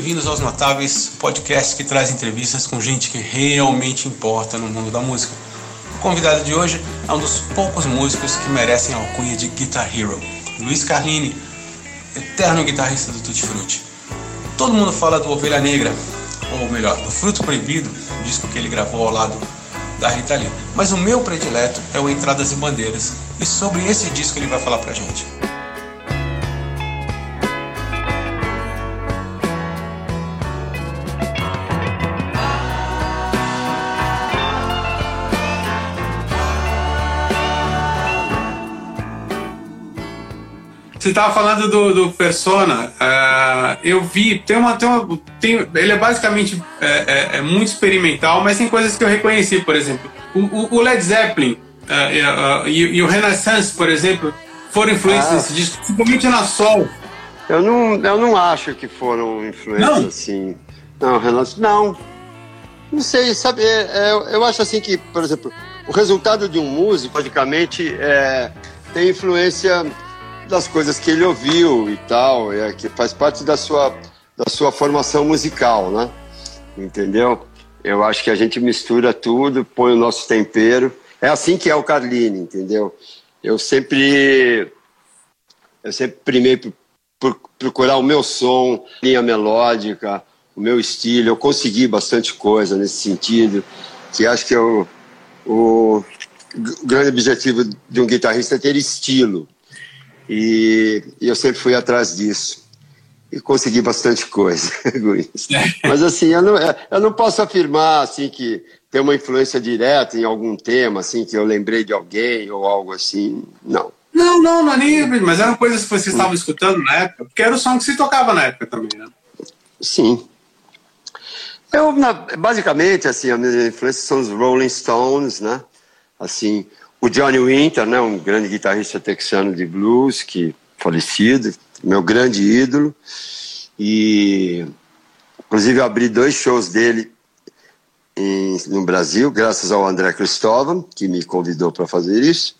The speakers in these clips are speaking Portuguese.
bem-vindos aos Notáveis, podcast que traz entrevistas com gente que realmente importa no mundo da música. O convidado de hoje é um dos poucos músicos que merecem a alcunha de Guitar Hero, Luiz Carlini, eterno guitarrista do Tutti Frutti. Todo mundo fala do Ovelha Negra, ou melhor, do Fruto Proibido, disco que ele gravou ao lado da Rita Lee. Mas o meu predileto é o Entradas e Bandeiras, e sobre esse disco ele vai falar pra gente. Você estava falando do, do Persona. Uh, eu vi, tem uma, tem uma tem, ele é basicamente é, é, é, muito experimental, mas tem coisas que eu reconheci, por exemplo, o, o Led Zeppelin uh, uh, e, e, o Renaissance, por exemplo, foram influências ah. nesse disco, principalmente na Sol. Eu não, eu não acho que foram influências não. assim. Não, Renaissance, não. Não sei, sabe? É, é, eu acho assim que, por exemplo, o resultado de um músico, logicamente, é, tem influência das coisas que ele ouviu e tal, é, que faz parte da sua, da sua formação musical, né? Entendeu? Eu acho que a gente mistura tudo, põe o nosso tempero. É assim que é o Carline, entendeu? Eu sempre eu sempre primei por, procurar o meu som, linha melódica, o meu estilo. Eu consegui bastante coisa nesse sentido, que acho que eu, é o grande objetivo de um guitarrista é ter estilo. E, e eu sempre fui atrás disso. E consegui bastante coisa com isso. Mas assim, eu não, eu não posso afirmar assim que tem uma influência direta em algum tema, assim, que eu lembrei de alguém ou algo assim. Não. Não, não, não é nem. Mas eram coisas que você estava escutando na época, porque era o som que se tocava na época também, né? Sim. Eu, basicamente, assim, as minhas influências são os Rolling Stones, né? Assim, o Johnny Winter, né, um grande guitarrista texano de blues, que falecido, meu grande ídolo. E inclusive eu abri dois shows dele em, no Brasil, graças ao André Cristóvão, que me convidou para fazer isso.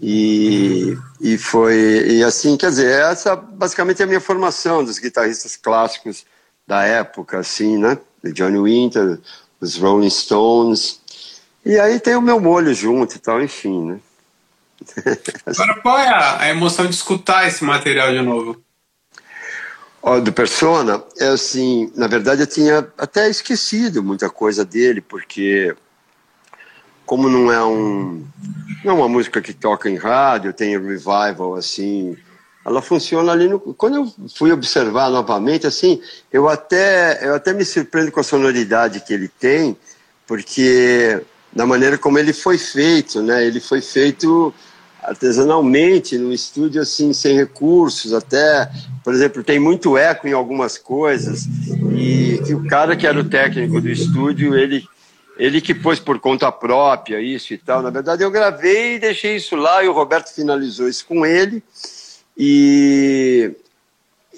E, e foi e assim, quer dizer, essa basicamente é a minha formação dos guitarristas clássicos da época, assim, né? Johnny Winter, os Rolling Stones, e aí tem o meu molho junto e tal, enfim, né? Agora, qual é a, emoção de escutar esse material de novo? Ó, do Persona, é assim, na verdade eu tinha até esquecido muita coisa dele, porque como não é um não é uma música que toca em rádio, tem revival assim, ela funciona ali no quando eu fui observar novamente assim, eu até eu até me surpreendo com a sonoridade que ele tem, porque da maneira como ele foi feito, né? Ele foi feito artesanalmente, num estúdio assim, sem recursos, até, por exemplo, tem muito eco em algumas coisas, e que o cara que era o técnico do estúdio, ele, ele que pôs por conta própria isso e tal. Na verdade, eu gravei e deixei isso lá, e o Roberto finalizou isso com ele, e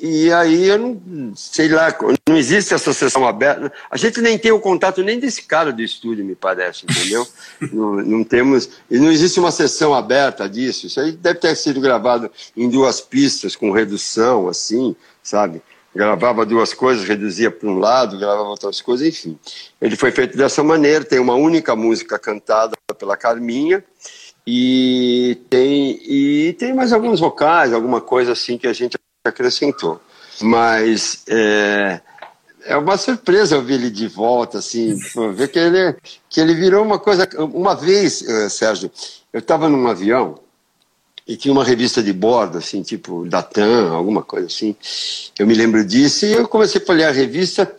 e aí eu não sei lá, não existe essa sessão aberta. A gente nem tem o contato nem desse cara do estúdio, me parece, entendeu? não, não, temos. E não existe uma sessão aberta disso. Isso aí deve ter sido gravado em duas pistas, com redução, assim, sabe? Gravava duas coisas, reduzia para um lado, gravava outras coisas, enfim. Ele foi feito dessa maneira, tem uma única música cantada pela Carminha. E tem, e tem mais alguns vocais, alguma coisa assim que a gente acrescentou. Mas é, é uma surpresa ouvir ele de volta, assim, ver que ele, que ele virou uma coisa. Uma vez, uh, Sérgio, eu estava num avião e tinha uma revista de bordo, assim, tipo Datan, alguma coisa assim. Eu me lembro disso e eu comecei a ler a revista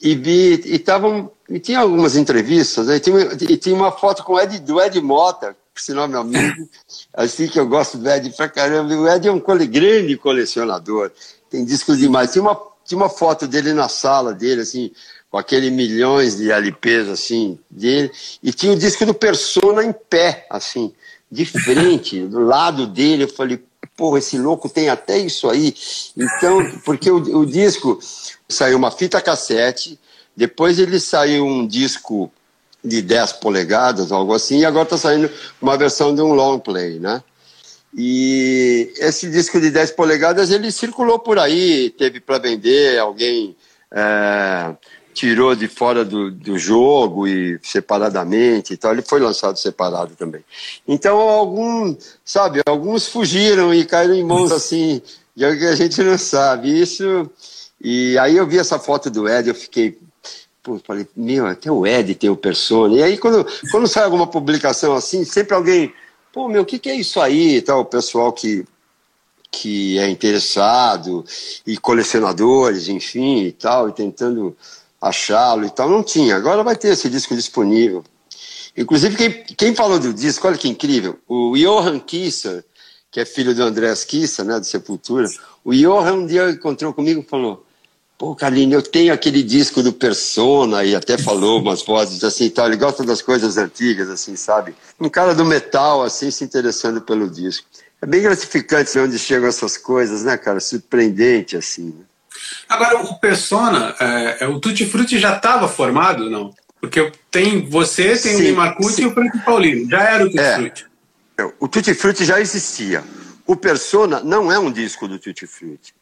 e vi e tavam e tinha algumas entrevistas, e, tinha, e tinha uma foto com Ed, do Ed Mota, por sinal meu amigo, assim que eu gosto do Ed pra caramba. O Ed é um cole, grande colecionador, tem discos demais. Tinha uma, tinha uma foto dele na sala dele, assim, com aquele milhões de LPs, assim, dele, e tinha o disco do Persona em pé, assim, de frente, do lado dele. Eu falei, porra, esse louco tem até isso aí. Então, porque o, o disco saiu uma fita cassete, depois ele saiu um disco de 10 polegadas, algo assim, e agora está saindo uma versão de um long play, né? E esse disco de 10 polegadas, ele circulou por aí, teve para vender, alguém é, tirou de fora do, do jogo e separadamente e tal. Ele foi lançado separado também. Então, algum, sabe, alguns fugiram e caíram em mãos assim, de que a gente não sabe. Isso. E aí eu vi essa foto do Ed, eu fiquei. Pô, falei, meu, até o Ed tem o Persona. E aí, quando, quando sai alguma publicação assim, sempre alguém. Pô, meu, o que, que é isso aí? E tal, o pessoal que que é interessado e colecionadores, enfim, e tal, e tentando achá-lo e tal. Não tinha. Agora vai ter esse disco disponível. Inclusive, quem, quem falou do disco, olha que incrível, o Johan Kisser, que é filho do Andrés Kisser, né, do Sepultura, o Johan um dia encontrou comigo e falou, pô, Carlinhos, eu tenho aquele disco do Persona, e até falou umas vozes assim e tal, ele gosta das coisas antigas, assim, sabe? Um cara do metal, assim, se interessando pelo disco. É bem gratificante onde chegam essas coisas, né, cara? Surpreendente, assim, né? Agora, o Persona, é, é o Tutti Frutti já estava formado, não? Porque tem você, tem sim, o Marcucci e o Frank Paulino. Já era o Tutti é, Frutti. É, o Tutti Frutti já existia. O Persona não é um disco do Tutti Frutti.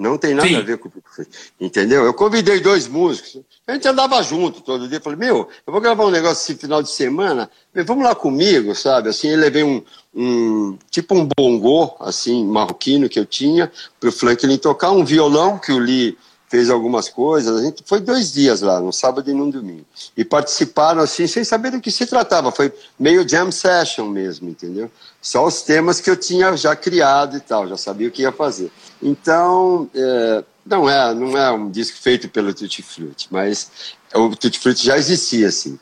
Não tem nada Sim. a ver com o Frutti. Entendeu? Eu convidei dois músicos. A gente andava junto todo dia. Falei, meu, eu vou gravar um negócio esse final de semana. Vamos lá comigo, sabe? Assim, eu levei um, um tipo um bongô, assim, marroquino que eu tinha, para o Franklin tocar, um violão que o Lee fez algumas coisas. A gente foi dois dias lá, no sábado e no domingo. E participaram assim, sem saber do que se tratava. Foi meio jam session mesmo, entendeu? Só os temas que eu tinha já criado e tal, já sabia o que ia fazer. Então, é, não é, não é um disco feito pelo Tutti Frutti, mas o Tutti Frutti já existia assim.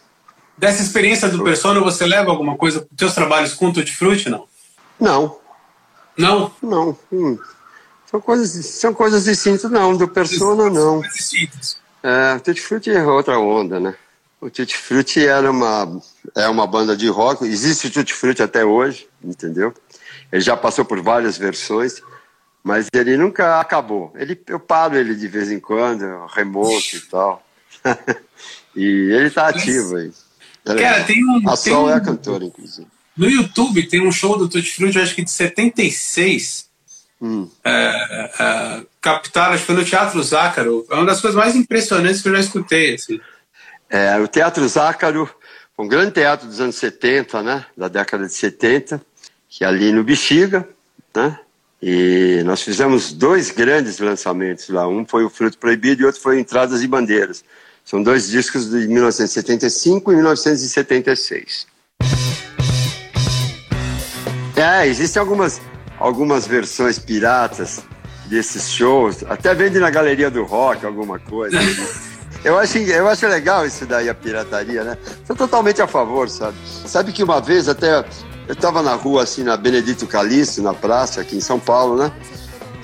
Dessa experiência do Persona, você leva alguma coisa para os seus trabalhos com o Tutti Frutti, não? Não. Não? Não. Hum. São coisas, são coisas distintas, não. Do Persona, não. Distintas. É, o Tutti Frutti é outra onda, né? O Tutti Frutti era uma, é uma banda de rock. Existe o Tutti Frutti até hoje, entendeu? Ele já passou por várias versões, mas ele nunca acabou. Ele, eu paro ele de vez em quando, remoto e tal. e ele está ativo aí. Cara, tem um. A Sol um, é a cantora, inclusive. No YouTube tem um show do Tutti Frutti, acho que de 76. Hum. É, é, captaram, acho que foi no Teatro Zácaro. É uma das coisas mais impressionantes que eu já escutei. Assim. É, o Teatro Zácaro foi um grande teatro dos anos 70, né? Da década de 70, que é ali no Bexiga, né? E nós fizemos dois grandes lançamentos lá. Um foi o Fruto Proibido e outro foi Entradas e Bandeiras. São dois discos de 1975 e 1976. É, existem algumas, algumas versões piratas desses shows. Até vende na galeria do rock alguma coisa. Eu acho, eu acho legal isso daí, a pirataria, né? Sou totalmente a favor, sabe? Sabe que uma vez até eu estava na rua, assim, na Benedito Calixto, na praça, aqui em São Paulo, né?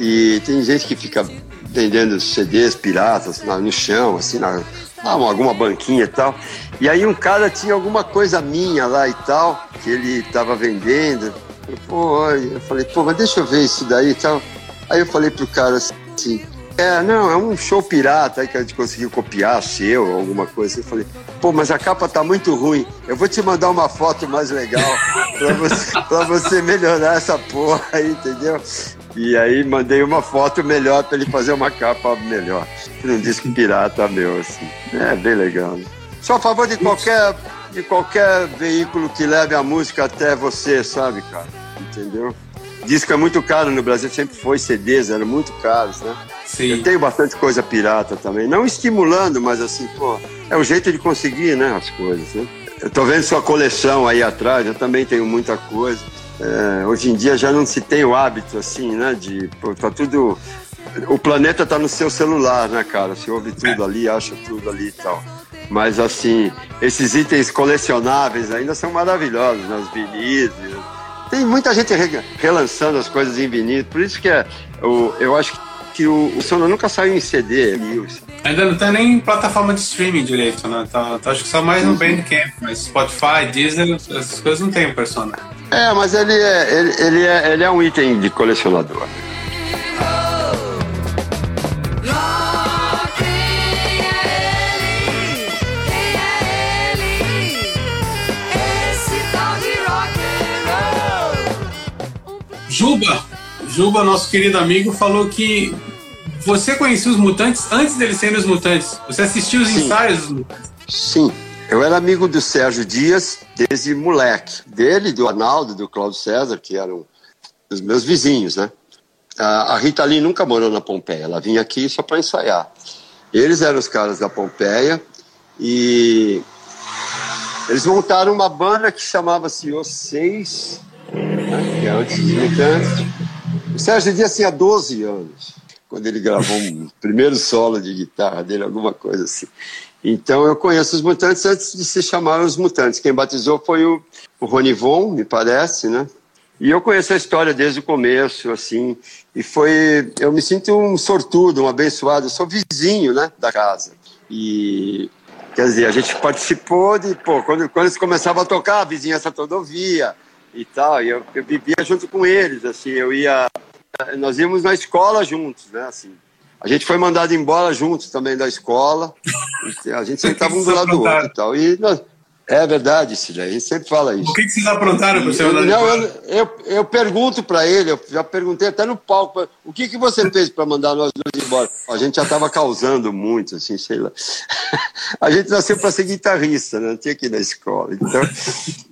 E tem gente que fica vendendo CDs piratas no chão, assim, na, ah, alguma banquinha e tal. E aí um cara tinha alguma coisa minha lá e tal, que ele estava vendendo. Eu, pô, eu falei, pô, mas deixa eu ver isso daí e tal. Aí eu falei pro cara assim, é, não, é um show pirata aí que a gente conseguiu copiar, seu, alguma coisa. Eu falei, pô, mas a capa tá muito ruim. Eu vou te mandar uma foto mais legal pra você, pra você melhorar essa porra aí, entendeu? E aí mandei uma foto melhor para ele fazer uma capa melhor. Um disco pirata meu, assim. É bem legal. Né? Sou a favor de qualquer, de qualquer veículo que leve a música até você, sabe, cara? Entendeu? Disco é muito caro no Brasil, sempre foi CDs, eram muito caros, né? Sim. Eu tenho bastante coisa pirata também. Não estimulando, mas assim, pô, é o jeito de conseguir, né, as coisas, né? Eu tô vendo sua coleção aí atrás, eu também tenho muita coisa. É, hoje em dia já não se tem o hábito assim, né? De pô, tá tudo. O planeta tá no seu celular, né, cara? Você ouve tudo é. ali, acha tudo ali e tal. Mas assim, esses itens colecionáveis ainda são maravilhosos, né? Os vinis. Tem muita gente relançando as coisas em vinil, por isso que é, eu, eu acho que o, o Sono nunca saiu em CD. Ainda não tá nem em plataforma de streaming direito, né? Tá, tá acho que só mais no uhum. Bandcamp, mas Spotify, Disney, essas coisas não tem o Persona. É, mas ele é, ele, ele, é, ele é um item de colecionador. Juba, Juba, nosso querido amigo, falou que você conhecia os Mutantes antes deles serem os Mutantes? Você assistiu os Sim. ensaios dos Mutantes? Sim. Eu era amigo do Sérgio Dias desde moleque. Dele, do Arnaldo, do Cláudio César, que eram os meus vizinhos, né? A Rita Lee nunca morou na Pompeia, ela vinha aqui só para ensaiar. Eles eram os caras da Pompeia e eles montaram uma banda que chamava-se Os Seis, que é antes dos Mutantes. O Sérgio Dias tinha 12 anos, quando ele gravou o primeiro solo de guitarra dele, alguma coisa assim. Então eu conheço os Mutantes antes de se chamar os Mutantes. Quem batizou foi o, o Ronivon, me parece, né? E eu conheço a história desde o começo, assim, e foi. Eu me sinto um sortudo, um abençoado. Eu sou vizinho, né, da casa. E quer dizer, a gente participou de, pô, quando, quando eles começavam a tocar, a vizinhança toda ouvia e tal, e eu, eu vivia junto com eles, assim, eu ia. Nós íamos na escola juntos, né, assim. A gente foi mandado embora juntos também da escola. A gente sentava um do lado do outro e tal. E nós, é verdade, a gente sempre fala isso. O que, que vocês aprontaram para o seu Não, eu, eu, eu, pergunto para ele, eu já perguntei até no palco, o que, que você fez para mandar nós dois embora? A gente já estava causando muito, assim, sei lá. A gente nasceu para ser guitarrista, né? não tinha ir na escola. Então,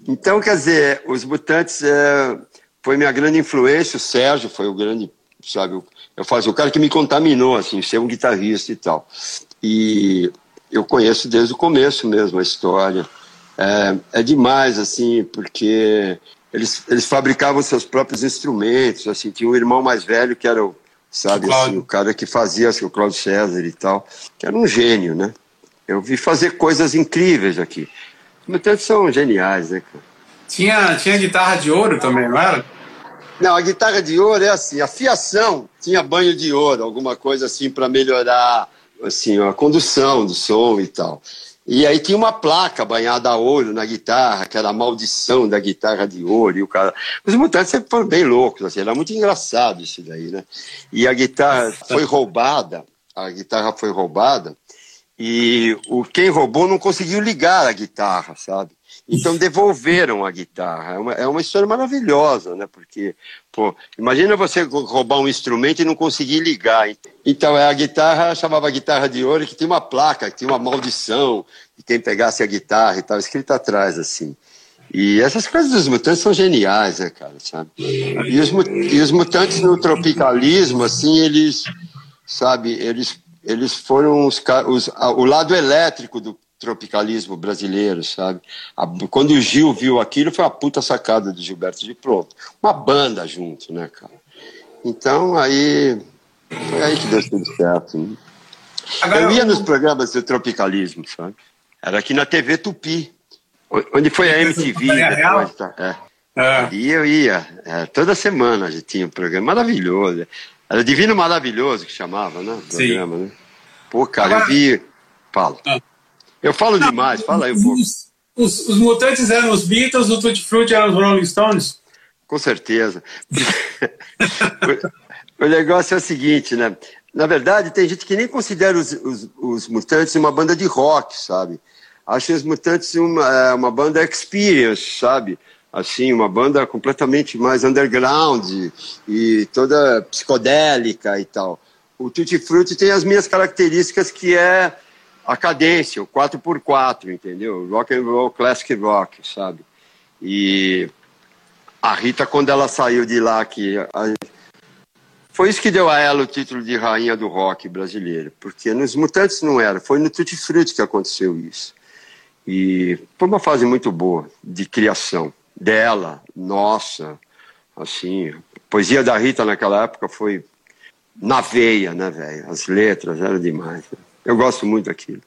então quer dizer, os Mutantes é, foi minha grande influência, o Sérgio foi o grande, sabe, eu faço o cara que me contaminou, assim, ser um guitarrista e tal. E eu conheço desde o começo mesmo a história é, é demais, assim, porque eles, eles fabricavam seus próprios instrumentos, assim, tinha um irmão mais velho que era o, sabe, o, assim, o cara que fazia assim, o Claudio César e tal, que era um gênio, né? Eu vi fazer coisas incríveis aqui. Mutantes são geniais, né, cara? Tinha, tinha guitarra de ouro também, não era? Não, a guitarra de ouro é assim, a fiação tinha banho de ouro, alguma coisa assim para melhorar assim, a condução do som e tal. E aí tinha uma placa banhada a ouro na guitarra, que era a maldição da guitarra de ouro. E o cara... Os mutantes sempre foram bem loucos, assim, era muito engraçado isso daí, né? E a guitarra foi roubada, a guitarra foi roubada, e o quem roubou não conseguiu ligar a guitarra, sabe? Então devolveram a guitarra. É uma, é uma história maravilhosa, né? Porque, pô, imagina você roubar um instrumento e não conseguir ligar. Então é a guitarra, chamava guitarra de ouro, que tinha uma placa, que tinha uma maldição de quem pegasse a guitarra e tal, escrito atrás, assim. E essas coisas dos mutantes são geniais, né, cara, sabe? E os, e os mutantes no tropicalismo, assim, eles, sabe, eles, eles foram os, os, o lado elétrico do tropicalismo brasileiro, sabe? A, quando o Gil viu aquilo, foi uma puta sacada do Gilberto de pronto. Uma banda junto, né, cara? Então, aí. Foi aí que deu tudo certo. Né? Eu ia nos programas do tropicalismo, sabe? Era aqui na TV Tupi, onde foi a MTV. Depois, tá? é. É. E eu ia, é, toda semana a gente tinha um programa maravilhoso. Era Divino Maravilhoso que chamava, né? O programa, Sim. né? Pô, cara, Agora... eu vi. Fala. Ah. Eu falo Não, demais, fala aí um pouco. Os, os, mutantes eram os Beatles, o Tutti Frutti eram os Rolling Stones? Com certeza. o, o negócio é o seguinte, né? Na verdade, tem gente que nem considera os, os, os Mutantes uma banda de rock, sabe? Acho os Mutantes uma, é, uma banda experience, sabe? Assim, uma banda completamente mais underground e toda psicodélica e tal. O Tutti Frutti tem as minhas características que é a cadência, o 4x4, entendeu? Rock and roll, classic rock, sabe? E a Rita, quando ela saiu de lá, que foi isso que deu a ela o título de rainha do rock brasileiro, porque nos Mutantes não era, foi no Tutti Frutti que aconteceu isso. E foi uma fase muito boa de criação dela, nossa, assim, a poesia da Rita naquela época foi na veia, né, velho? As letras eram demais. Né? Eu gosto muito daquilo.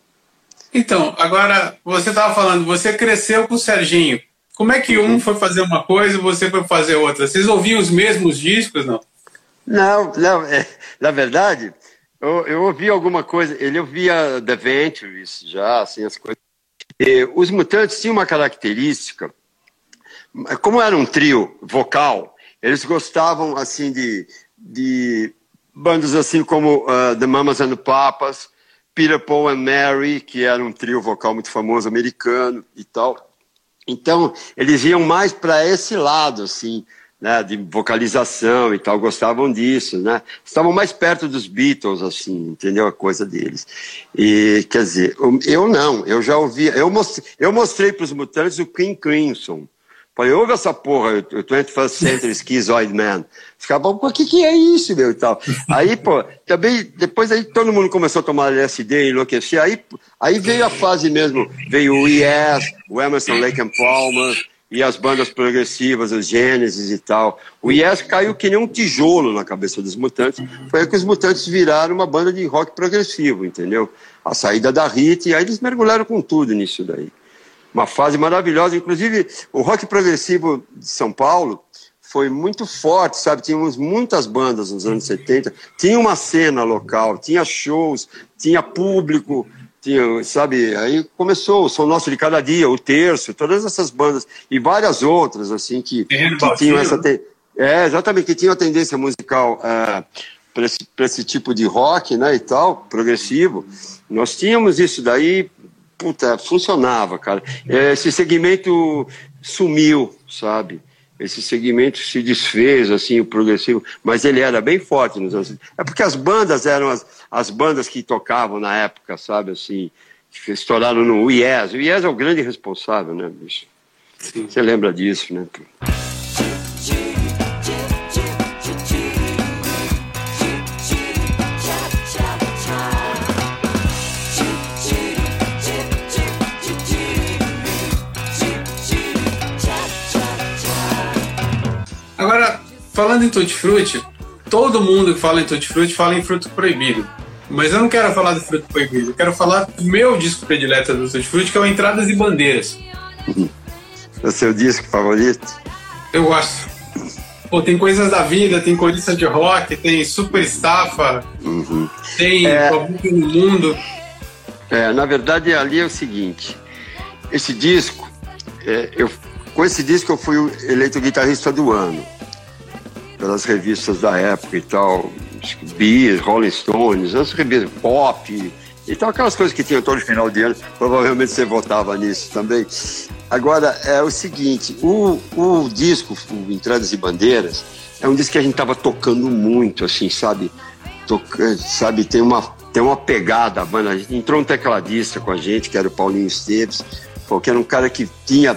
Então, agora, você estava falando, você cresceu com o Serginho. Como é que um uhum. foi fazer uma coisa e você foi fazer outra? Vocês ouviam os mesmos discos, não? Não, não. É, na verdade, eu, eu ouvi alguma coisa. Ele ouvia The Ventures já, assim, as coisas. E, os Mutantes tinham uma característica. Como era um trio vocal, eles gostavam, assim, de, de bandas assim como uh, The Mamas and the Papas, Peter, Paul and Mary, que era um trio vocal muito famoso americano e tal. Então, eles iam mais para esse lado, assim, né, de vocalização e tal, gostavam disso, né? Estavam mais perto dos Beatles, assim, entendeu? A coisa deles. E, quer dizer, eu não, eu já ouvi, eu mostrei, eu mostrei para os mutantes o King Crimson. Falei, ouve essa porra, o 21st Century Schizoid Man. Os caras o que que é isso, meu, e tal. Aí, pô, também, depois aí todo mundo começou a tomar LSD, enlouquecer, aí, aí veio a fase mesmo, veio o Yes, o Emerson Lake and Palmer, e as bandas progressivas, os Gênesis e tal. O Yes caiu que nem um tijolo na cabeça dos Mutantes. Foi aí que os Mutantes viraram uma banda de rock progressivo, entendeu? A saída da Hit, e aí eles mergulharam com tudo nisso daí uma fase maravilhosa. Inclusive, o rock progressivo de São Paulo foi muito forte, sabe? Tínhamos muitas bandas nos anos 70, tinha uma cena local, tinha shows, tinha público, tinha, sabe? Aí começou o Som Nosso de Cada Dia, o Terço, todas essas bandas e várias outras, assim, que, que tinham essa. Te... É, exatamente, que tinham a tendência musical é, para esse, esse tipo de rock, né, e tal, progressivo. Nós tínhamos isso daí puta, funcionava, cara. É, esse segmento sumiu, sabe? Esse segmento se desfez, assim, o progressivo, mas ele era bem forte nos anos. É porque as bandas eram as, as bandas que tocavam na época, sabe, assim, que estouraram no Yes. O Yes é o grande responsável, né, bicho? Sim. Você lembra disso, né? Falando em Tutti Frutti, todo mundo que fala em Tutti Frutti fala em fruto proibido. Mas eu não quero falar do fruto proibido, eu quero falar do meu disco predileto do Tutti Frutti, que é o Entradas e Bandeiras. É o seu disco favorito? Eu gosto. Pô, tem coisas da vida, tem corista de rock, tem super estafa, uhum. tem é... no mundo. É, na verdade, ali é o seguinte: esse disco, é, eu, com esse disco eu fui eleito guitarrista do ano pelas revistas da época e tal, Beers, Rolling Stones, as revistas pop e tal, aquelas coisas que tinham todo final de ano, provavelmente você votava nisso também. Agora, é o seguinte, o, o disco, o Entradas e Bandeiras, é um disco que a gente estava tocando muito, assim, sabe? Sabe, tem uma, tem uma pegada, a banda, entrou um tecladista com a gente, que era o Paulinho Esteves, que era um cara que tinha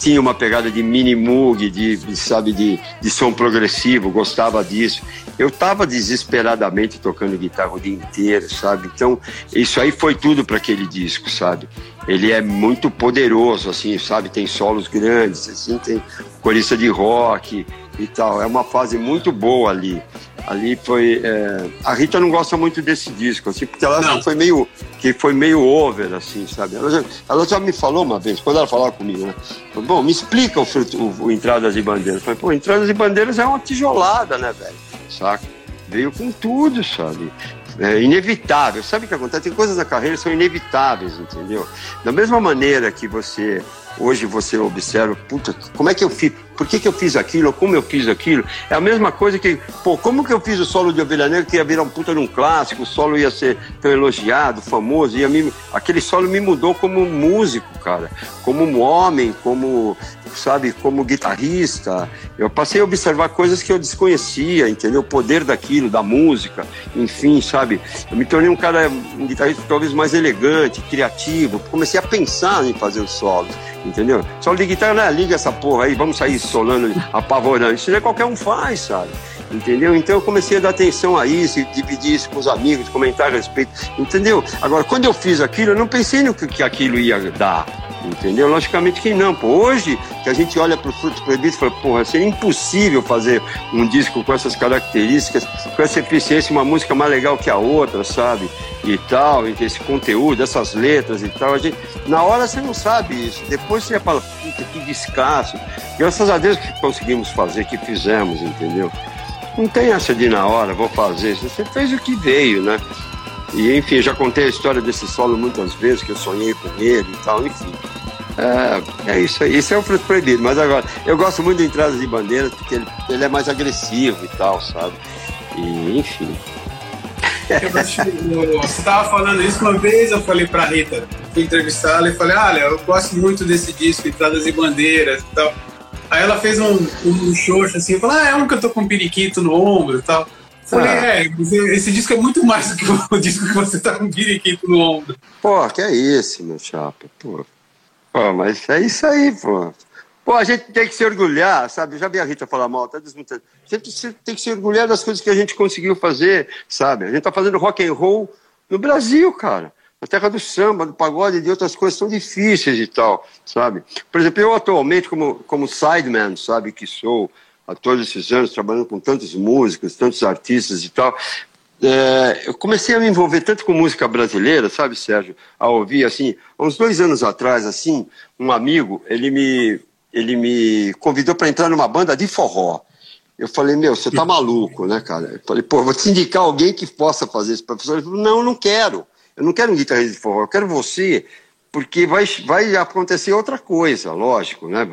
tinha uma pegada de mini de, de, sabe, de, de som progressivo, gostava disso. Eu estava desesperadamente tocando guitarra o dia inteiro, sabe? Então, isso aí foi tudo para aquele disco, sabe? Ele é muito poderoso, assim, sabe? Tem solos grandes, assim, tem corista de rock e tal. É uma fase muito boa ali ali foi é... a Rita não gosta muito desse disco assim porque ela não. foi meio que foi meio over assim sabe? Ela já, ela já me falou uma vez quando ela falava comigo né? Falou, bom me explica o, o, o entradas e bandeiras. Falei pô entradas e bandeiras é uma tijolada né velho? Saca? Veio com tudo sabe? É inevitável. Sabe o que acontece? Tem coisas na carreira que são inevitáveis entendeu? Da mesma maneira que você hoje você observa, puta, como é que eu fiz, por que, que eu fiz aquilo, como eu fiz aquilo, é a mesma coisa que, pô, como que eu fiz o solo de Ovelha Negra que ia virar um puta num clássico, o solo ia ser tão elogiado, famoso, ia me, aquele solo me mudou como músico, cara, como um homem, como, sabe, como guitarrista, eu passei a observar coisas que eu desconhecia, entendeu, o poder daquilo, da música, enfim, sabe, eu me tornei um cara, um guitarrista talvez mais elegante, criativo, comecei a pensar em fazer os solos, entendeu? Só de guitarra, né? Liga essa porra aí, vamos sair solando, apavorando. Isso é qualquer um faz, sabe? Entendeu? Então eu comecei a dar atenção a isso, dividir isso com os amigos, comentar a respeito, entendeu? Agora, quando eu fiz aquilo, eu não pensei no que, que aquilo ia dar, entendeu? Logicamente que não. Pô, hoje, que a gente olha para o Fruto Proibido e fala, porra, seria impossível fazer um disco com essas características, com essa eficiência, uma música mais legal que a outra, sabe? E tal, e esse conteúdo, essas letras e tal. A gente, na hora você não sabe isso, depois você fala, puta, que descasso. Graças a Deus que conseguimos fazer, que fizemos, entendeu? Não tem essa de na hora, vou fazer. Você fez o que veio, né? E enfim, já contei a história desse solo muitas vezes, que eu sonhei com ele e tal, enfim. É, é isso aí, isso é o fruto proibido. Mas agora, eu gosto muito de entradas de bandeiras, porque ele, ele é mais agressivo e tal, sabe? E enfim. você estava falando isso uma vez, eu falei pra Rita, fui entrevistá-la e falei, olha, eu gosto muito desse disco, Entradas e Bandeiras e tal. Aí ela fez um, um xoxo assim, falou, ah, é um que eu tô com um periquito no ombro e tal. Falei, ah. é, esse disco é muito mais do que o disco que você tá com um periquito no ombro. Pô, que é isso, meu chapa, pô. Pô, mas é isso aí, pô. Pô, a gente tem que se orgulhar, sabe? Eu já vi a Rita falar mal, tá desmontando. A gente tem que se orgulhar das coisas que a gente conseguiu fazer, sabe? A gente tá fazendo rock and roll no Brasil, cara. Na terra do samba, do pagode e de outras coisas tão difíceis e tal, sabe? Por exemplo, eu atualmente, como, como sideman, sabe, que sou há todos esses anos, trabalhando com tantos músicos, tantos artistas e tal, é, eu comecei a me envolver tanto com música brasileira, sabe, Sérgio? A ouvir, assim, há uns dois anos atrás, assim, um amigo, ele me ele me convidou para entrar numa banda de forró. Eu falei, meu, você tá maluco, né, cara? Eu falei, pô, vou te indicar alguém que possa fazer isso. Professor ele falou, não, eu não quero. Eu não quero um guitarrista de forró, eu quero você, porque vai, vai acontecer outra coisa, lógico, né?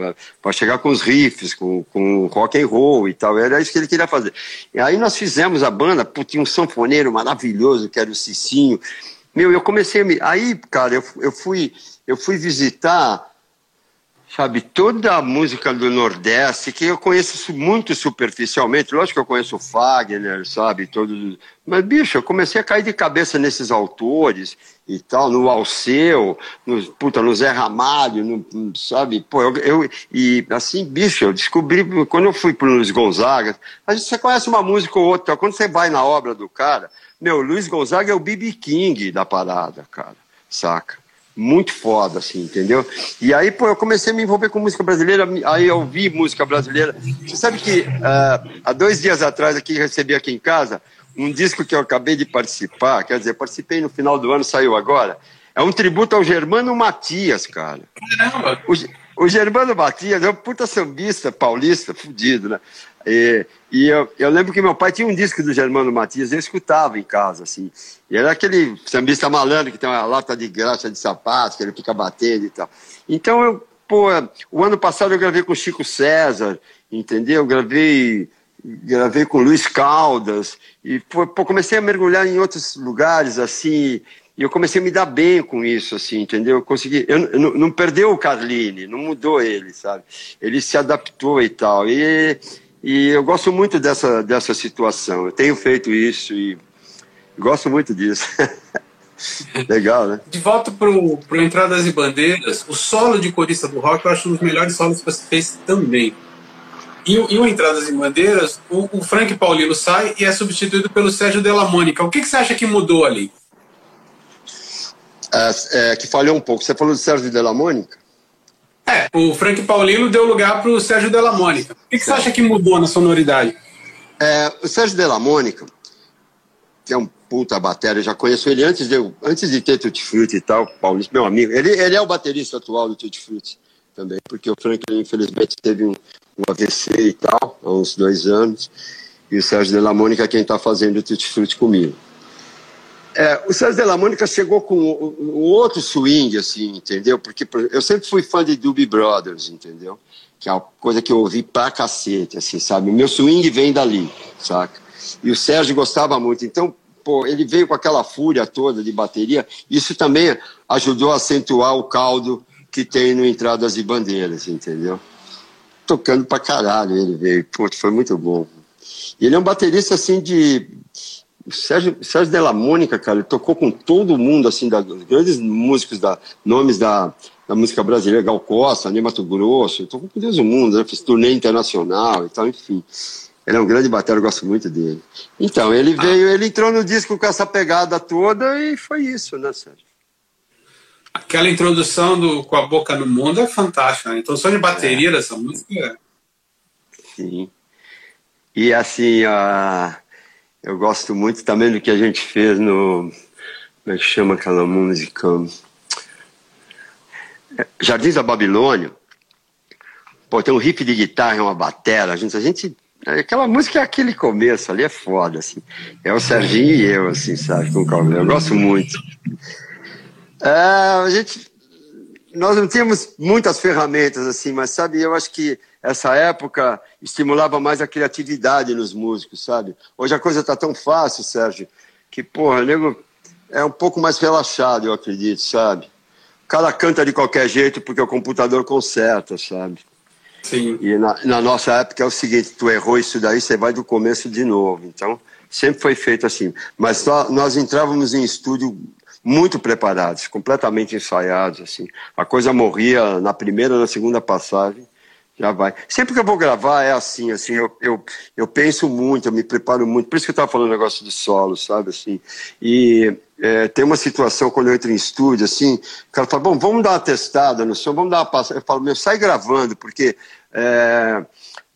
Vai chegar com os riffs, com, com rock and roll e tal. Era isso que ele queria fazer. E aí nós fizemos a banda, tinha um sanfoneiro maravilhoso, que era o Cicinho. Meu, eu comecei a me... Aí, cara, eu, eu, fui, eu fui visitar sabe, toda a música do Nordeste, que eu conheço muito superficialmente, lógico que eu conheço o Fagner, sabe, todos, mas, bicho, eu comecei a cair de cabeça nesses autores e tal, no Alceu, no, puta, no Zé Ramalho, no, sabe, pô, eu, eu, e assim, bicho, eu descobri, quando eu fui pro Luiz Gonzaga, a gente, você conhece uma música ou outra, quando você vai na obra do cara, meu, Luiz Gonzaga é o B.B. King da parada, cara, saca? Muito foda, assim, entendeu? E aí, pô, eu comecei a me envolver com música brasileira, aí eu ouvi música brasileira. Você sabe que uh, há dois dias atrás aqui, recebi aqui em casa um disco que eu acabei de participar, quer dizer, participei no final do ano, saiu agora. É um tributo ao Germano Matias, cara. Caramba! O, o Germano Matias é um puta sambista paulista, fudido, né? E, e eu, eu, lembro que meu pai tinha um disco do Germano Matias, eu escutava em casa, assim. E era aquele sambista malandro que tem uma lata de graxa de sapato, que ele fica batendo e tal. Então, eu, pô, o ano passado eu gravei com Chico César, entendeu? Eu gravei, gravei com Luiz Caldas, e pô, comecei a mergulhar em outros lugares, assim, e eu comecei a me dar bem com isso, assim, entendeu? Eu consegui, eu, eu não, não perdeu o Carline, não mudou ele, sabe? Ele se adaptou e tal. E e eu gosto muito dessa, dessa situação. Eu tenho feito isso e gosto muito disso. Legal, né? De volta pro, pro Entradas e Bandeiras, o solo de corista do rock eu acho um dos melhores solos que você fez também. E, o, e o Entradas e Bandeiras, o, o, Frank Paulino sai e é substituído pelo Sérgio Della Mônica. O que, que você acha que mudou ali? É, é, que falhou um pouco. Você falou do Sérgio Della Mônica? É, o Frank Paulino deu lugar para o Sérgio Della Mônica. O que, que você acha que mudou na sonoridade? É, o Sérgio Della Mônica, que é um puta bateria, já conheço ele antes de, antes de ter Tutti Frutti e tal, Paulista, meu amigo. Ele, ele é o baterista atual do Tutti Frutti também, porque o Frank, infelizmente, teve um, um AVC e tal, há uns dois anos, e o Sérgio Della Mônica é quem está fazendo o Tutti Frutti comigo. É, o César de la Mônica chegou com um outro swing, assim, entendeu? Porque eu sempre fui fã de Doobie Brothers, entendeu? Que é uma coisa que eu ouvi pra cacete, assim, sabe? O meu swing vem dali, saca? E o Sérgio gostava muito. Então, pô, ele veio com aquela fúria toda de bateria. Isso também ajudou a acentuar o caldo que tem no Entradas e Bandeiras, entendeu? Tocando pra caralho ele veio. Pô, foi muito bom. Ele é um baterista, assim, de o Sérgio, Sérgio Della Mônica, cara, ele tocou com todo mundo, assim, da, grandes músicos, da, nomes da, da música brasileira, Gal Costa, Ney Mato Grosso, ele tocou com Deus do mundo, né? fez turnê internacional e tal, enfim. Ele é um grande batera, eu gosto muito dele. Então, ele ah. veio, ele entrou no disco com essa pegada toda e foi isso, né, Sérgio? Aquela introdução do Com a Boca no Mundo é fantástica, né? Introdução de bateria é. dessa música. É Sim. E assim, a eu gosto muito também do que a gente fez no. Como é que chama aquela música? É, Jardins da Babilônia. Pô, tem um riff de guitarra, uma batera. A gente, a gente aquela música é aquele começo ali, é foda, assim. É o Serginho e eu, assim, sabe, com Calvin. Eu gosto muito. É, a gente. Nós não tínhamos muitas ferramentas, assim, mas sabe, eu acho que essa época estimulava mais a criatividade nos músicos, sabe? Hoje a coisa está tão fácil, Sérgio, que, porra, nego é um pouco mais relaxado, eu acredito, sabe? O cara canta de qualquer jeito porque o computador conserta, sabe? Sim. E na, na, nossa época é o seguinte: tu errou isso daí, você vai do começo de novo. Então, sempre foi feito assim. Mas só, nós entrávamos em estúdio muito preparados, completamente ensaiados. assim. A coisa morria na primeira, na segunda passagem já vai. Sempre que eu vou gravar é assim, assim, eu, eu, eu penso muito, eu me preparo muito. Por isso que eu estava falando negócio de solo, sabe, assim. E é, tem uma situação quando eu entro em estúdio, assim, o cara fala, bom, vamos dar uma testada no som, vamos dar uma passada. Eu falo, meu, sai gravando, porque é,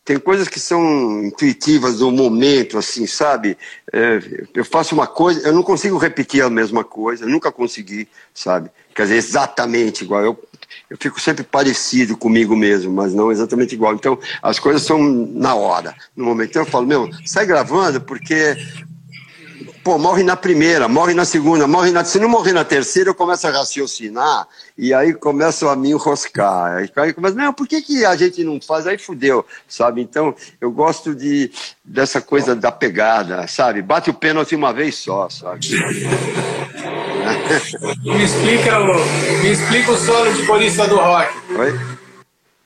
tem coisas que são intuitivas do momento, assim, sabe? É, eu faço uma coisa, eu não consigo repetir a mesma coisa, nunca consegui, sabe? Quer dizer, exatamente igual. Eu eu fico sempre parecido comigo mesmo, mas não exatamente igual. Então, as coisas são na hora, no momento. Então, eu falo, meu, sai gravando, porque pô, morre na primeira, morre na segunda, morre na. Se não morrer na terceira, eu começo a raciocinar e aí começo a me enroscar. Aí começa, não, por que, que a gente não faz? Aí fudeu, sabe? Então, eu gosto de, dessa coisa da pegada, sabe? Bate o pênalti uma vez só, sabe? Me, explica o, me explica o solo de corista do rock. Oi?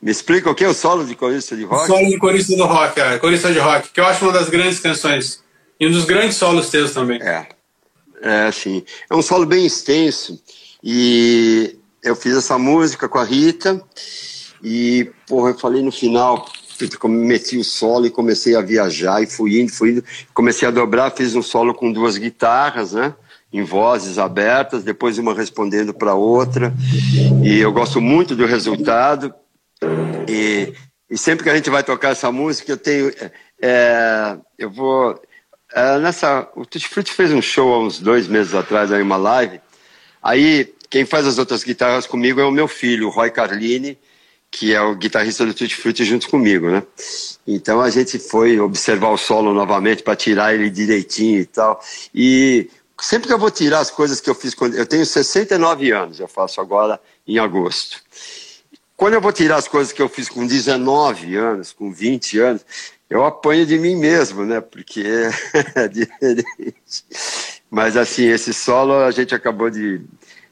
Me explica o que é o solo de corista de rock? O solo de corista do rock, é, corista de rock, que eu acho uma das grandes canções. E um dos grandes solos teus também. É. É, sim. É um solo bem extenso. E eu fiz essa música com a Rita. E, porra, eu falei no final, meti o solo e comecei a viajar. E fui indo, fui indo. Comecei a dobrar, fiz um solo com duas guitarras, né? Em vozes abertas, depois uma respondendo para outra. E eu gosto muito do resultado. E, e, sempre que a gente vai tocar essa música, eu tenho. É, eu vou. É, nessa, o Tutti Frutti fez um show há uns dois meses atrás, aí uma live. Aí, quem faz as outras guitarras comigo é o meu filho, o Roy Carlini, que é o guitarrista do Tutti Frutti junto comigo, né? Então a gente foi observar o solo novamente para tirar ele direitinho e tal. E sempre que eu vou tirar as coisas que eu fiz quando eu tenho 69 anos, eu faço agora em agosto. Quando eu vou tirar as coisas que eu fiz com 19 anos, com 20 anos, eu apanho de mim mesmo, né? Porque é diferente. Mas assim, esse solo a gente acabou de,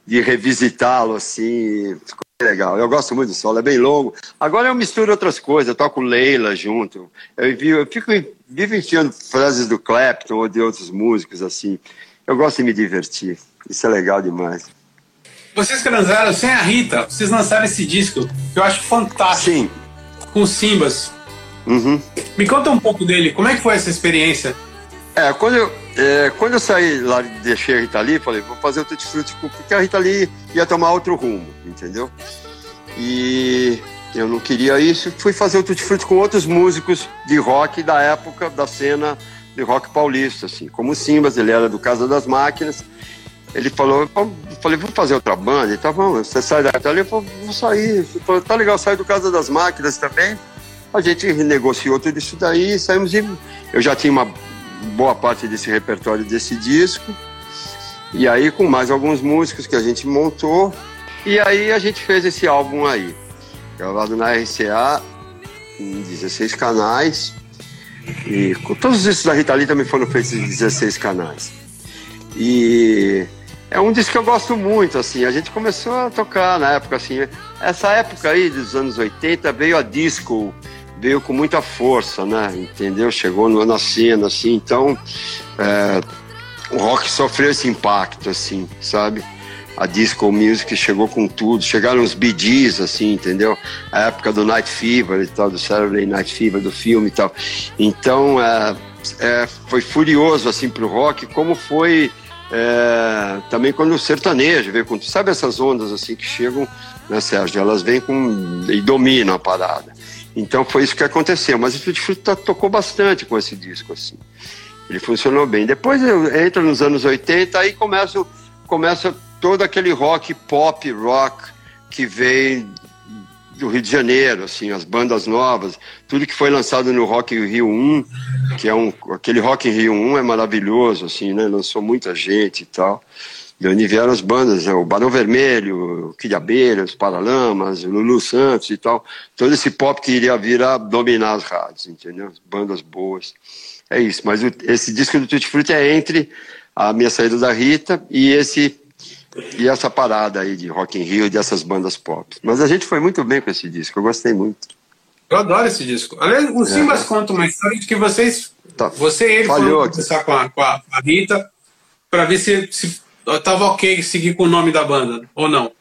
de revisitá-lo assim, ficou legal. Eu gosto muito do solo, é bem longo. Agora eu misturo outras coisas, eu toco Leila junto. Eu, envio, eu fico vivo enfiando frases do Clapton ou de outros músicos assim. Eu gosto de me divertir. Isso é legal demais. Vocês que lançaram sem a Rita, vocês lançaram esse disco que eu acho fantástico. Sim. Com Simbas. Uhum. Me conta um pouco dele. Como é que foi essa experiência? É, quando eu, é, quando eu saí lá, deixei a Rita Lee, falei, vou fazer o Tutti Frutti, porque a Rita Lee ia tomar outro rumo, entendeu? E eu não queria isso, fui fazer o Tutti Frutti com outros músicos de rock da época, da cena de rock paulista, assim, como o Simbas, ele era do Casa das Máquinas. Ele falou, falei, vou fazer outra banda. Ele tá você sai da? Eu falei, vou sair. Ele falou, tá legal, sair do Casa das Máquinas também. A gente renegociou tudo isso daí, saímos e eu já tinha uma boa parte desse repertório desse disco. E aí, com mais alguns músicos que a gente montou. E aí a gente fez esse álbum aí, gravado na RCA, em 16 canais. E todos os discos da Rita Lee também foram feitos em 16 canais. E é um disco que eu gosto muito, assim. A gente começou a tocar na época, assim. Essa época aí dos anos 80 veio a disco, veio com muita força, né? Entendeu? Chegou na cena, assim. Então, é, o rock sofreu esse impacto, assim, sabe? A disco music chegou com tudo, chegaram os Gees, assim, entendeu? A época do Night Fever e tal, do Saturday Night Fever, do filme e tal. Então, é, é, foi furioso, assim, pro rock, como foi é, também quando o sertanejo veio com... Sabe essas ondas, assim, que chegam, né, Sérgio? Elas vêm com... e dominam a parada. Então, foi isso que aconteceu. Mas o Tutti Frutti tocou bastante com esse disco, assim. Ele funcionou bem. Depois entra nos anos 80, aí começa, começa todo aquele rock pop rock que vem do Rio de Janeiro, assim, as bandas novas, tudo que foi lançado no Rock in Rio 1, que é um aquele Rock in Rio 1 é maravilhoso, assim, né? Lançou muita gente e tal. E onde vieram as bandas, né? o Barão Vermelho, o Kid Abelha, os Paralamas, o Lulu Santos e tal. Todo esse pop que iria vir a dominar as rádios, entendeu? As bandas boas. É isso, mas o, esse disco do Tutti Frutti é entre a minha saída da Rita e esse e essa parada aí de Rock in Rio e dessas bandas pop. Mas a gente foi muito bem com esse disco, eu gostei muito. Eu adoro esse disco. Aliás, o Simbas é. conta uma história de que vocês, tá. você e ele Falhou. foram conversar com a, com a Rita para ver se, se tava ok seguir com o nome da banda, ou não?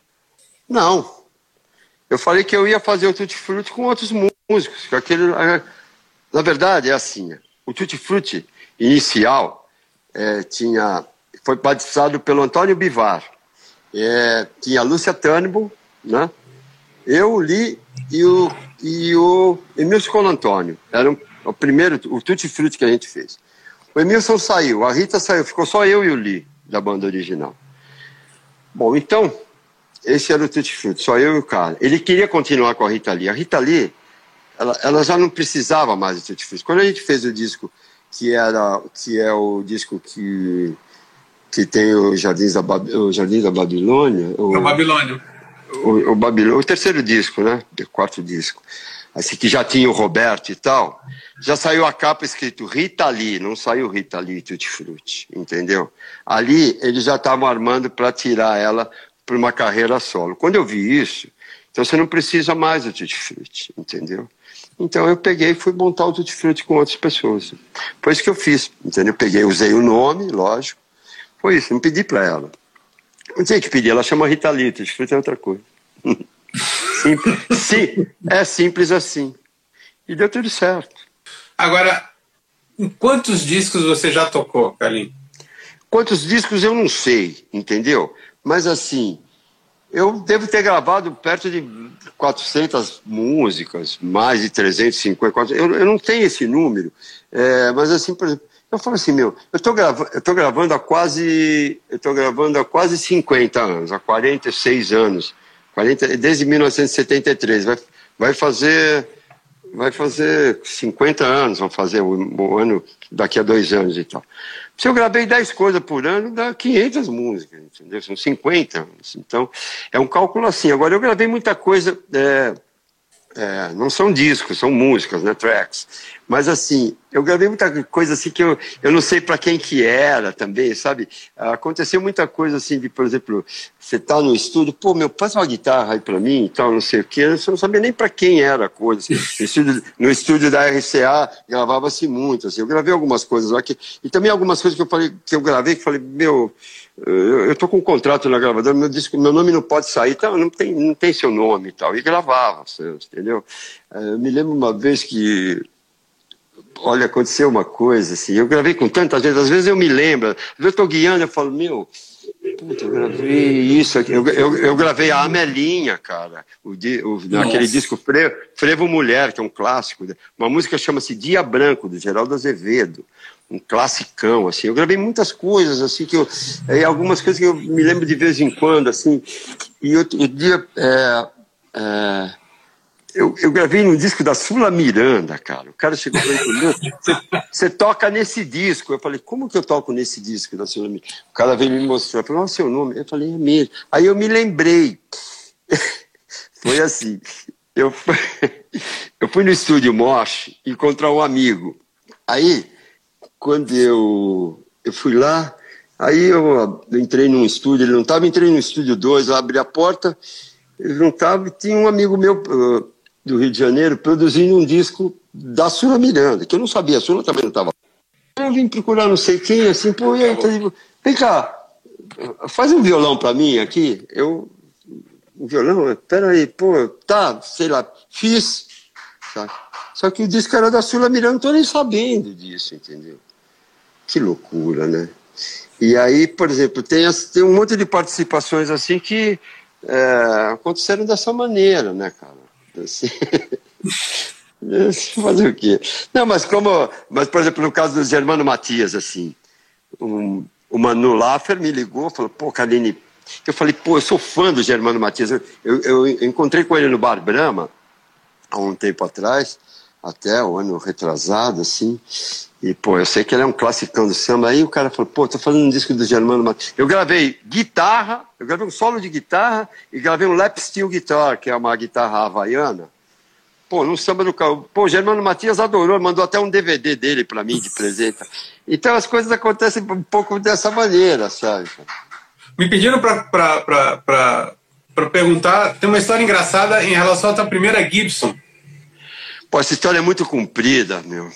Não. Eu falei que eu ia fazer o Tutti Frutti com outros músicos. Aquele, na verdade, é assim. O Tutti Frutti inicial é, tinha, foi batizado pelo Antônio Bivar. É, tinha a Lúcia Turnbull, né? eu, li e o, e o Emilson Colo Antônio. Era um, o primeiro, o Tutti Frutti que a gente fez. O Emilson saiu, a Rita saiu, ficou só eu e o Lee da banda original. Bom, então, esse era o Tutti Frutti, só eu e o cara. Ele queria continuar com a Rita Lee. A Rita Lee, ela, ela já não precisava mais do Tutti Frutti. Quando a gente fez o disco, que, era, que é o disco que, que tem o Jardins da, o Jardim da Babilônia... O, é o Babilônia. O, o, Babilônia, o terceiro disco, né? O quarto disco assim, que já tinha o Roberto e tal, já saiu a capa escrito Rita Lee, não saiu Rita Lee Tutti Frutti, entendeu? Ali eles já estavam armando para tirar ela para uma carreira solo. Quando eu vi isso, então você não precisa mais do Tutti Frutti, entendeu? Então eu peguei e fui montar o Tutti Frutti com outras pessoas. Foi isso que eu fiz, entendeu? Eu peguei, usei o nome, lógico. Foi isso, não pedi para ela. Não sei que pedir, ela chama Rita Tutti Frutti é outra coisa. Simples. Sim, é simples assim. E deu tudo certo. Agora, em quantos discos você já tocou, Carlinhos? Quantos discos eu não sei, entendeu? Mas assim, eu devo ter gravado perto de 400 músicas, mais de 350. Eu, eu não tenho esse número, é, mas assim, por exemplo, eu falo assim, meu, eu estou grava, gravando há quase, eu tô gravando há quase 50 anos, há 46 anos. 40, desde 1973. Vai, vai fazer vai fazer 50 anos, vão fazer o, o, ano daqui a dois anos e tal. Se eu gravei 10 coisas por ano, dá 500 músicas, entendeu? São 50 anos. Então, é um cálculo assim. Agora, eu gravei muita coisa, é, é, não são discos, são músicas, né, tracks. Mas assim, eu gravei muita coisa assim que eu, eu não sei para quem que era também, sabe? Aconteceu muita coisa assim de, por exemplo, você tá no estúdio, pô, meu, passa uma guitarra aí para mim e tal, não sei o quê. Eu não sabia nem para quem era a coisa. Assim. No, estúdio, no estúdio da RCA gravava-se muito, assim. Eu gravei algumas coisas lá que, e também algumas coisas que eu falei, que eu gravei que falei, meu, eu, tô com um contrato na gravadora, meu disco, meu nome não pode sair, então não tem, não tem seu nome e tal. E gravava, entendeu? Eu me lembro uma vez que olha, aconteceu uma coisa, assim, eu gravei com tantas vezes, às vezes eu me lembro, às vezes eu estou guiando, eu falo, meu, puta, eu gravei isso aqui, eu, eu, eu gravei a Amelinha, cara, o, o, naquele disco Frevo, Frevo Mulher, que é um clássico, uma música chama-se Dia Branco, do Geraldo Azevedo, um classicão, assim, eu gravei muitas coisas, assim, que eu, é, algumas coisas que eu me lembro de vez em quando, assim, e outro dia, é, é, eu, eu gravei num disco da Sula Miranda, cara. O cara chegou para mim você toca nesse disco. Eu falei, como que eu toco nesse disco da Sula Miranda? O cara veio me mostrar, falou, qual é seu nome? Eu falei, é mesmo. Aí eu me lembrei. Foi assim, eu eu fui no estúdio Mosh encontrar um amigo. Aí, quando eu, eu fui lá, aí eu, eu entrei num estúdio, ele não estava, entrei no estúdio 2, abri a porta, ele não estava, tinha um amigo meu, uh, do Rio de Janeiro produzindo um disco da Sula Miranda, que eu não sabia, a Sula também não estava. Eu vim procurar não sei quem, assim, pô, e aí, tá, vem cá, faz um violão para mim aqui. Eu, um violão, peraí, pô, tá, sei lá, fiz. Tá? Só que o disco era da Sula Miranda, não tô nem sabendo disso, entendeu? Que loucura, né? E aí, por exemplo, tem, tem um monte de participações assim que é, aconteceram dessa maneira, né, cara? Assim. Fazer o quê? Não, mas como. Mas, por exemplo, no caso do Germano Matias, assim, um, o Manu Laffer me ligou falou, pô, Kaline. Eu falei, pô, eu sou fã do Germano Matias. Eu, eu, eu encontrei com ele no Bar Brahma há um tempo atrás, até o ano retrasado, assim. E, pô, eu sei que ele é um classicão do samba. Aí o cara falou, pô, tô fazendo um disco do Germano Matias. Eu gravei guitarra, eu gravei um solo de guitarra e gravei um lap steel guitar, que é uma guitarra havaiana. Pô, no samba do carro. Pô, o Germano Matias adorou, mandou até um DVD dele para mim de presente. Então as coisas acontecem um pouco dessa maneira, sabe? Me pediram para perguntar, tem uma história engraçada em relação à tua primeira Gibson. Pô, essa história é muito comprida, meu.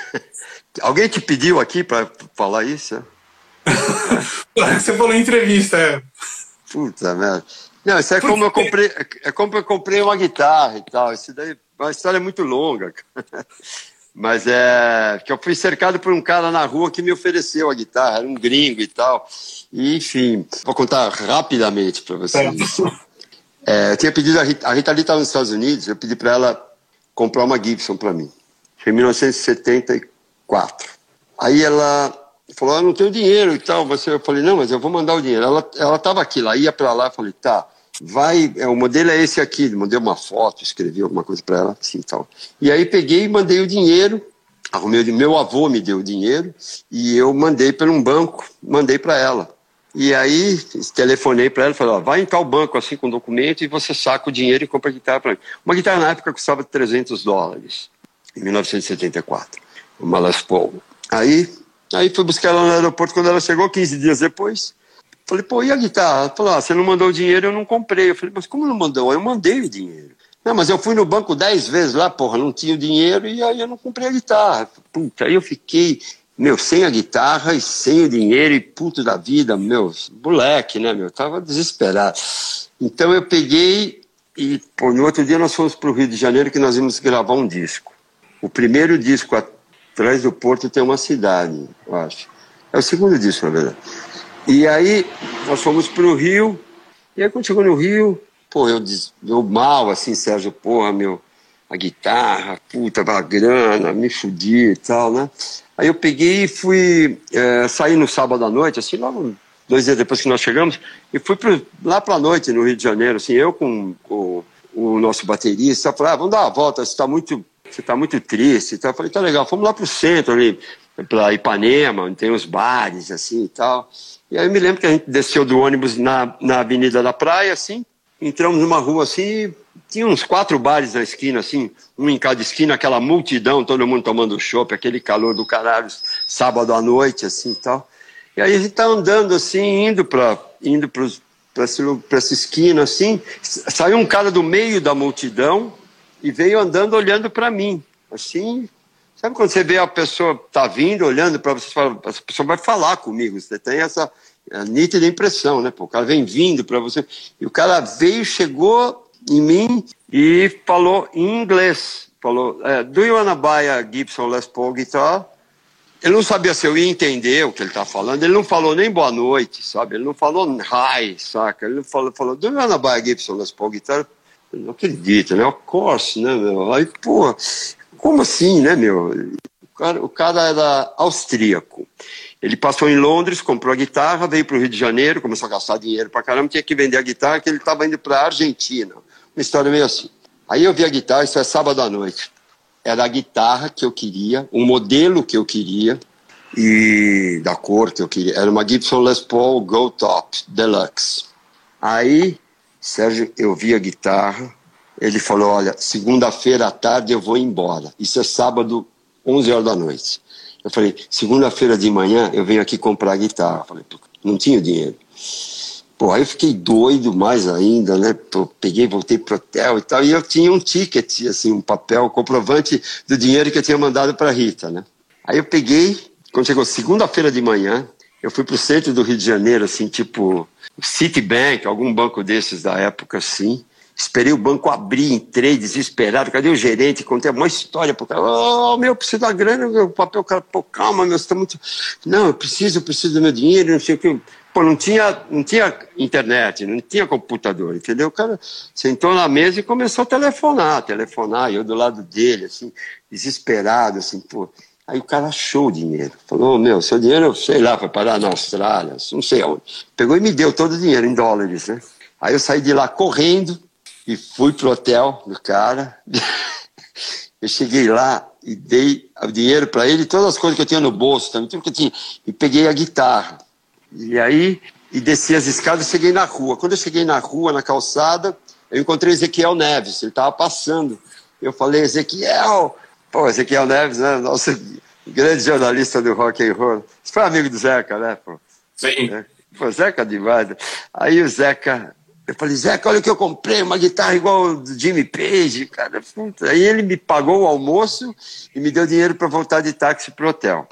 Alguém te pediu aqui para falar isso? Você falou em entrevista, é. Puta merda. Não, isso é como eu comprei, é como eu comprei uma guitarra e tal. Isso daí é uma história muito longa. Mas é que eu fui cercado por um cara na rua que me ofereceu a guitarra, era um gringo e tal. E, enfim, vou contar rapidamente para vocês. É, eu tinha pedido a Rita, a Rita ali estava nos Estados Unidos, eu pedi para ela comprar uma Gibson para mim. Foi em 1974. Aí ela falou, ah, não tenho dinheiro e tal. Você, eu falei, não, mas eu vou mandar o dinheiro. Ela estava aqui, lá ia para lá, falei, tá, vai, é, o modelo é esse aqui. Mandei uma foto, escrevi alguma coisa para ela, assim tal. E aí peguei e mandei o dinheiro. Arrumei, meu avô me deu o dinheiro e eu mandei para um banco, mandei para ela. E aí telefonei para ela e falei, ó, vai em tal banco assim com documento e você saca o dinheiro e compra a guitarra para mim. Uma guitarra na época custava 300 dólares, em 1974, uma Les Paul. Aí, aí fui buscar ela no aeroporto quando ela chegou, 15 dias depois. Falei, pô, e a guitarra? Ela falou, ah, você não mandou o dinheiro, eu não comprei. Eu falei, mas como não mandou? Eu mandei o dinheiro. Não, mas eu fui no banco 10 vezes lá, porra, não tinha o dinheiro e aí eu não comprei a guitarra. Puta, aí eu fiquei meu, sem a guitarra e sem o dinheiro e puto da vida, meu, moleque, né, meu, tava desesperado. Então eu peguei e, pô, no outro dia nós fomos para o Rio de Janeiro que nós íamos gravar um disco. O primeiro disco atrás do Porto tem uma cidade, eu acho. É o segundo disco, na verdade. E aí nós fomos para o Rio, e aí quando chegou no Rio, pô, eu, eu mal, assim, Sérgio, porra, meu, a guitarra, puta, a grana, me fudi e tal, né? Aí eu peguei e fui é, sair no sábado à noite, assim, logo dois dias depois que nós chegamos, e fui pro, lá para a noite no Rio de Janeiro, assim, eu com, o nosso baterista, falei, ah, vamos dar uma volta, você está muito, você tá muito triste. Então eu falei, tá legal, vamos lá para o centro ali, para Ipanema, onde tem os bares, assim e tal. E aí eu me lembro que a gente desceu do ônibus na, na Avenida da Praia, assim, entramos numa rua assim, tinha uns quatro bares na esquina, assim, um em cada esquina, aquela multidão, todo mundo tomando chopp, aquele calor do caralho, sábado à noite, assim e tal. E aí a gente tá andando assim, indo para indo essa esquina, assim, saiu um cara do meio da multidão e veio andando olhando para mim, assim, Sabe quando você vê a pessoa tá vindo, olhando para você, fala, essa pessoa vai falar comigo. Você tem essa nítida impressão, né? Pô, o cara vem vindo para você. E o cara veio, chegou em mim e falou em inglês. Falou, é, do you wanna buy a Gibson Les Paul guitar? Ele não sabia se eu ia entender o que ele estava falando. Ele não falou nem boa noite, sabe? Ele não falou hi, saca? Ele falou, falou do you wanna buy a Gibson Les Paul guitar? Eu não acredito, né? Of course, né, meu? Aí, pô, como assim, né, meu? O cara, o cara era austríaco. Ele passou em Londres, comprou a guitarra, veio para o Rio de Janeiro, começou a gastar dinheiro para caramba, tinha que vender a guitarra, que ele estava indo para a Argentina. Uma história meio assim. Aí eu vi a guitarra, isso é sábado à noite. Era a guitarra que eu queria, um modelo que eu queria, e da cor que eu queria. Era uma Gibson Les Paul Go Top Deluxe. Aí, Sérgio, eu vi a guitarra, ele falou: Olha, segunda-feira à tarde eu vou embora. Isso é sábado, 11 horas da noite. Eu falei: Segunda-feira de manhã eu venho aqui comprar guitarra. Eu falei: Não tinha dinheiro. Pô, aí eu fiquei doido mais ainda, né? Pô, peguei, voltei pro hotel e tal, e eu tinha um ticket, assim, um papel, comprovante do dinheiro que eu tinha mandado para Rita, né? Aí eu peguei, quando chegou segunda-feira de manhã, eu fui pro centro do Rio de Janeiro, assim, tipo Citibank, algum banco desses da época, assim. Esperei o banco abrir, entrei desesperado. Cadê o gerente? Contei uma história pro cara. Oh, meu, preciso da grana, meu papel. Cara, pô, calma, meu, você tá muito. Não, eu preciso, eu preciso do meu dinheiro, não sei o que. Pô, não tinha, não tinha internet, não tinha computador, entendeu? O cara sentou na mesa e começou a telefonar, telefonar, e eu do lado dele, assim, desesperado, assim, pô. Aí o cara achou o dinheiro. Falou, meu, seu dinheiro, sei lá, foi parar na Austrália, não sei onde. Pegou e me deu todo o dinheiro em dólares, né? Aí eu saí de lá correndo e fui pro hotel do cara. eu cheguei lá e dei o dinheiro para ele, todas as coisas que eu tinha no bolso, também, tudo que eu tinha. E peguei a guitarra. E aí, e desci as escadas e cheguei na rua. Quando eu cheguei na rua, na calçada, eu encontrei Ezequiel Neves, ele estava passando. Eu falei, Ezequiel, pô, Ezequiel Neves, né, nosso grande jornalista do rock and roll. Você foi amigo do Zeca, né, pô? Sim. É. Pô, Zeca demais. Aí o Zeca, Eu falei, Zeca, olha o que eu comprei, uma guitarra igual do Jimmy Page, cara. Puta. Aí ele me pagou o almoço e me deu dinheiro para voltar de táxi pro hotel.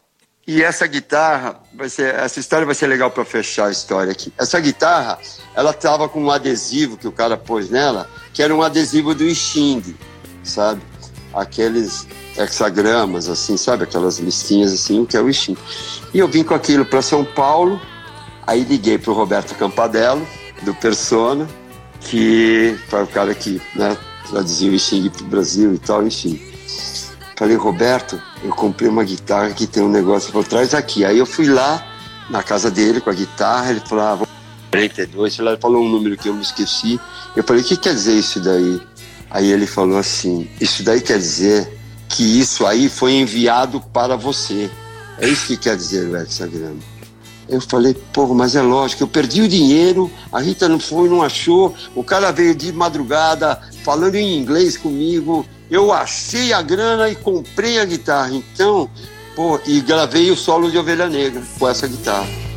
E essa guitarra, vai ser, essa história vai ser legal para fechar a história aqui. Essa guitarra, ela tava com um adesivo que o cara pôs nela, que era um adesivo do Xing, sabe? Aqueles hexagramas, assim, sabe? Aquelas listinhas assim, o que é o Xing. E eu vim com aquilo para São Paulo, aí liguei pro Roberto Campadello, do Persona, que foi o cara que né, traduziu o Xing pro Brasil e tal, enfim. Falei, Roberto, eu comprei uma guitarra que tem um negócio por trás aqui. Aí eu fui lá na casa dele com a guitarra, ele falou, ah, 42, ele falou um número que eu me esqueci. Eu falei, o que quer dizer isso daí? Aí ele falou assim, isso daí quer dizer que isso aí foi enviado para você. É isso que quer dizer o hexagrama. Eu falei, pô, mas é lógico, eu perdi o dinheiro, a Rita não foi, não achou, o cara veio de madrugada falando em inglês comigo, eu achei a grana e comprei a guitarra. Então, pô, e gravei o solo de Ovelha Negra com essa guitarra.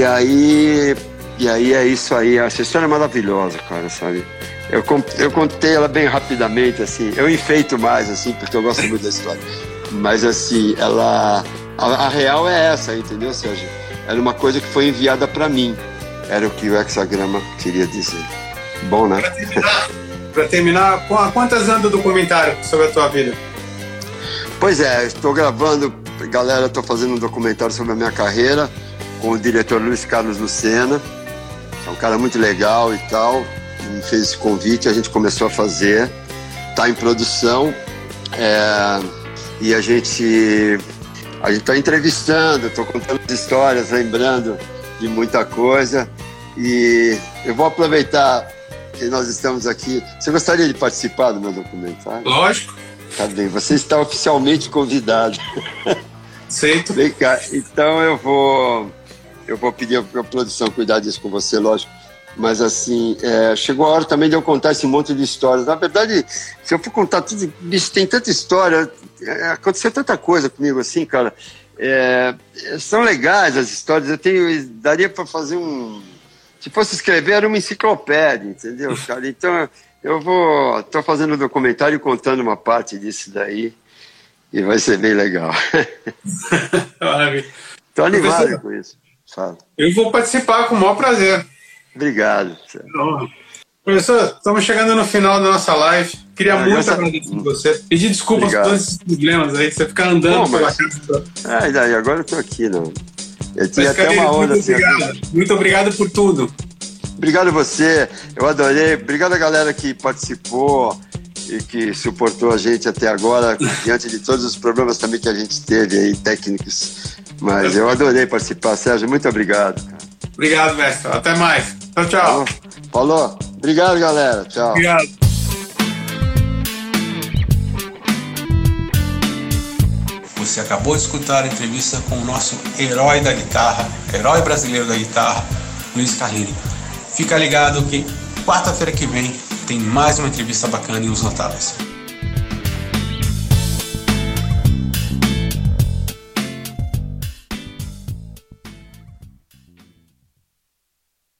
E aí, e aí é isso aí. Essa história é maravilhosa, cara, sabe? Eu, eu contei ela bem rapidamente, assim. Eu enfeito mais, assim, porque eu gosto muito da história. Mas, assim, ela. A, a real é essa, entendeu, Sérgio? Era uma coisa que foi enviada para mim. Era o que o hexagrama queria dizer. Bom, né? Para terminar, pra terminar, quantas anos do documentário sobre a tua vida? Pois é, estou gravando, galera, estou fazendo um documentário sobre a minha carreira com o diretor Luiz Carlos Lucena. É um cara muito legal e tal. Me fez esse convite, a gente começou a fazer. Está em produção. É, e a gente a gente está entrevistando, estou contando histórias, lembrando de muita coisa. E eu vou aproveitar que nós estamos aqui. Você gostaria de participar do meu documentário? Lógico. Tá bem, você está oficialmente convidado. Aceito. Vem cá, então eu vou eu vou pedir para a produção cuidar disso com você, lógico. Mas assim, é, chegou a hora também de eu contar esse monte de histórias. Na verdade, se eu for contar tudo, bicho, tem tanta história, é, aconteceu tanta coisa comigo assim, cara. É, são legais as histórias. Eu tenho, daria para fazer um, se fosse escrever era uma enciclopédia, entendeu, cara? Então eu vou, estou fazendo um documentário contando uma parte disso daí e vai ser bem legal. Estou animado com isso. Eu vou participar com o maior prazer. Obrigado. Professor, estamos chegando no final da nossa live. Queria ah, muito agradecer a você. Pedir desculpas por todos esses problemas aí, você ficar andando Bom, pela casa. Ah, e agora eu tô aqui, não. Eu tinha até uma onda muito assim. Obrigado. Muito obrigado por tudo. Obrigado a você, eu adorei. Obrigado a galera que participou e que suportou a gente até agora, diante de todos os problemas também que a gente teve aí, técnicos mas eu adorei participar, Sérgio. Muito obrigado. Obrigado, mestre. Até mais. Tchau, tchau. Falou. Falou. Obrigado, galera. Tchau. Obrigado. Você acabou de escutar a entrevista com o nosso herói da guitarra, herói brasileiro da guitarra, Luiz Carlini. Fica ligado que quarta-feira que vem tem mais uma entrevista bacana em Os Notáveis.